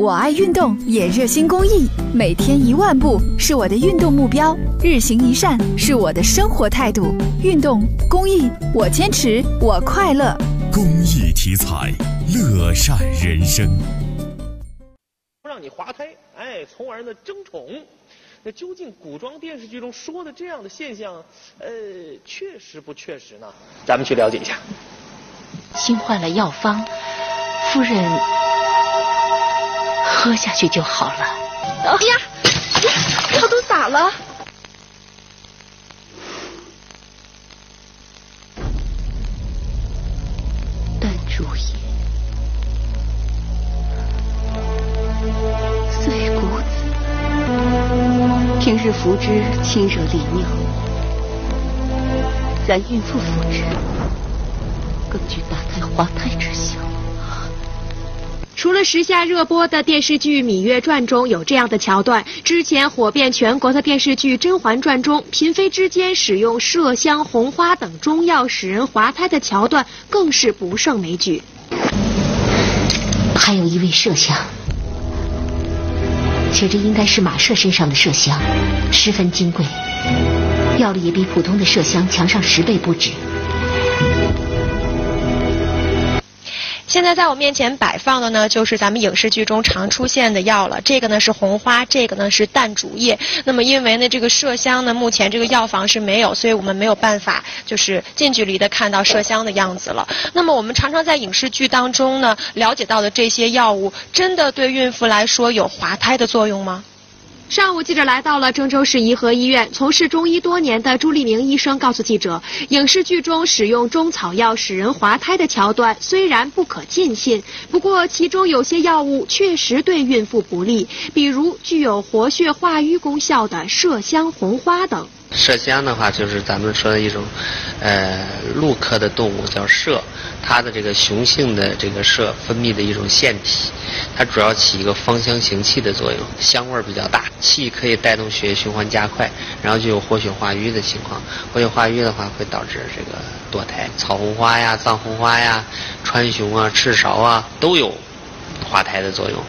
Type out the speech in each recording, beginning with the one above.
我爱运动，也热心公益，每天一万步是我的运动目标，日行一善是我的生活态度。运动公益，我坚持，我快乐。公益题材，乐善人生。不让你滑胎，哎，从而呢争宠。那究竟古装电视剧中说的这样的现象，呃，确实不确实呢？咱们去了解一下。新换了药方，夫人喝下去就好了。哎呀，药都洒了。但竹叶，碎骨子，平日服之清热利尿，然孕妇服之。更具打胎滑胎之效。除了时下热播的电视剧《芈月传》中有这样的桥段，之前火遍全国的电视剧《甄嬛传》中，嫔妃之间使用麝香、红花等中药使人滑胎的桥段更是不胜枚举。还有一味麝香，且这应该是马麝身上的麝香，十分金贵，药力也比普通的麝香强上十倍不止。现在在我面前摆放的呢，就是咱们影视剧中常出现的药了。这个呢是红花，这个呢是淡竹叶。那么因为呢这个麝香呢，目前这个药房是没有，所以我们没有办法就是近距离的看到麝香的样子了。那么我们常常在影视剧当中呢了解到的这些药物，真的对孕妇来说有滑胎的作用吗？上午，记者来到了郑州市颐和医院，从事中医多年的朱立明医生告诉记者，影视剧中使用中草药使人滑胎的桥段虽然不可尽信，不过其中有些药物确实对孕妇不利，比如具有活血化瘀功效的麝香、红花等。麝香的话，就是咱们说的一种，呃，鹿科的动物叫麝，它的这个雄性的这个麝分泌的一种腺体，它主要起一个芳香行气的作用，香味比较大，气可以带动血液循环加快，然后就有活血化瘀的情况。活血化瘀的话，会导致这个堕胎。草红花呀、藏红花呀、川芎啊、赤芍啊，都有化胎的作用。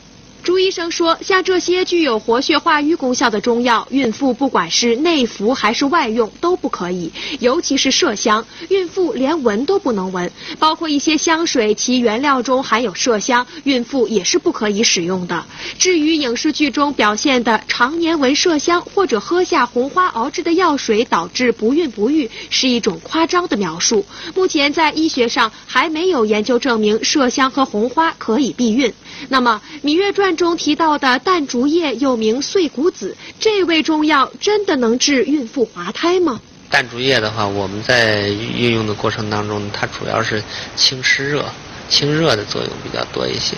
朱医生说，像这些具有活血化瘀功效的中药，孕妇不管是内服还是外用都不可以，尤其是麝香，孕妇连闻都不能闻。包括一些香水，其原料中含有麝香，孕妇也是不可以使用的。至于影视剧中表现的常年闻麝香或者喝下红花熬制的药水导致不孕不育，是一种夸张的描述。目前在医学上还没有研究证明麝香和红花可以避孕。那么《芈月传》。中提到的淡竹叶又名碎骨子，这味中药真的能治孕妇滑胎吗？淡竹叶的话，我们在运用的过程当中，它主要是清湿热、清热的作用比较多一些。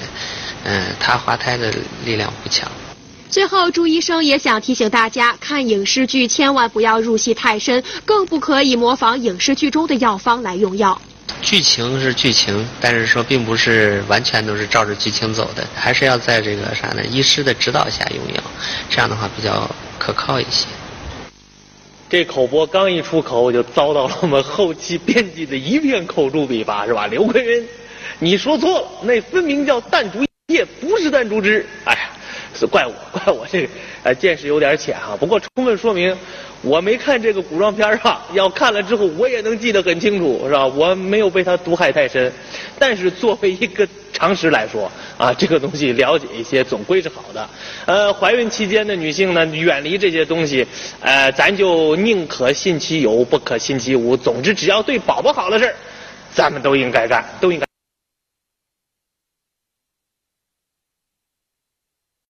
嗯，它滑胎的力量不强。最后，朱医生也想提醒大家，看影视剧千万不要入戏太深，更不可以模仿影视剧中的药方来用药。剧情是剧情，但是说并不是完全都是照着剧情走的，还是要在这个啥呢？医师的指导下用药，这样的话比较可靠一些。这口播刚一出口，我就遭到了我们后期编辑的一片口诛笔伐，是吧？刘坤云，你说错了，那分明叫淡竹叶，不是淡竹枝。哎呀，怪我，怪我这个呃见识有点浅哈。不过充分说明。我没看这个古装片啊，要看了之后我也能记得很清楚，是吧？我没有被他毒害太深，但是作为一个常识来说啊，这个东西了解一些总归是好的。呃，怀孕期间的女性呢，远离这些东西，呃，咱就宁可信其有，不可信其无。总之，只要对宝宝好的事儿，咱们都应该干，都应该。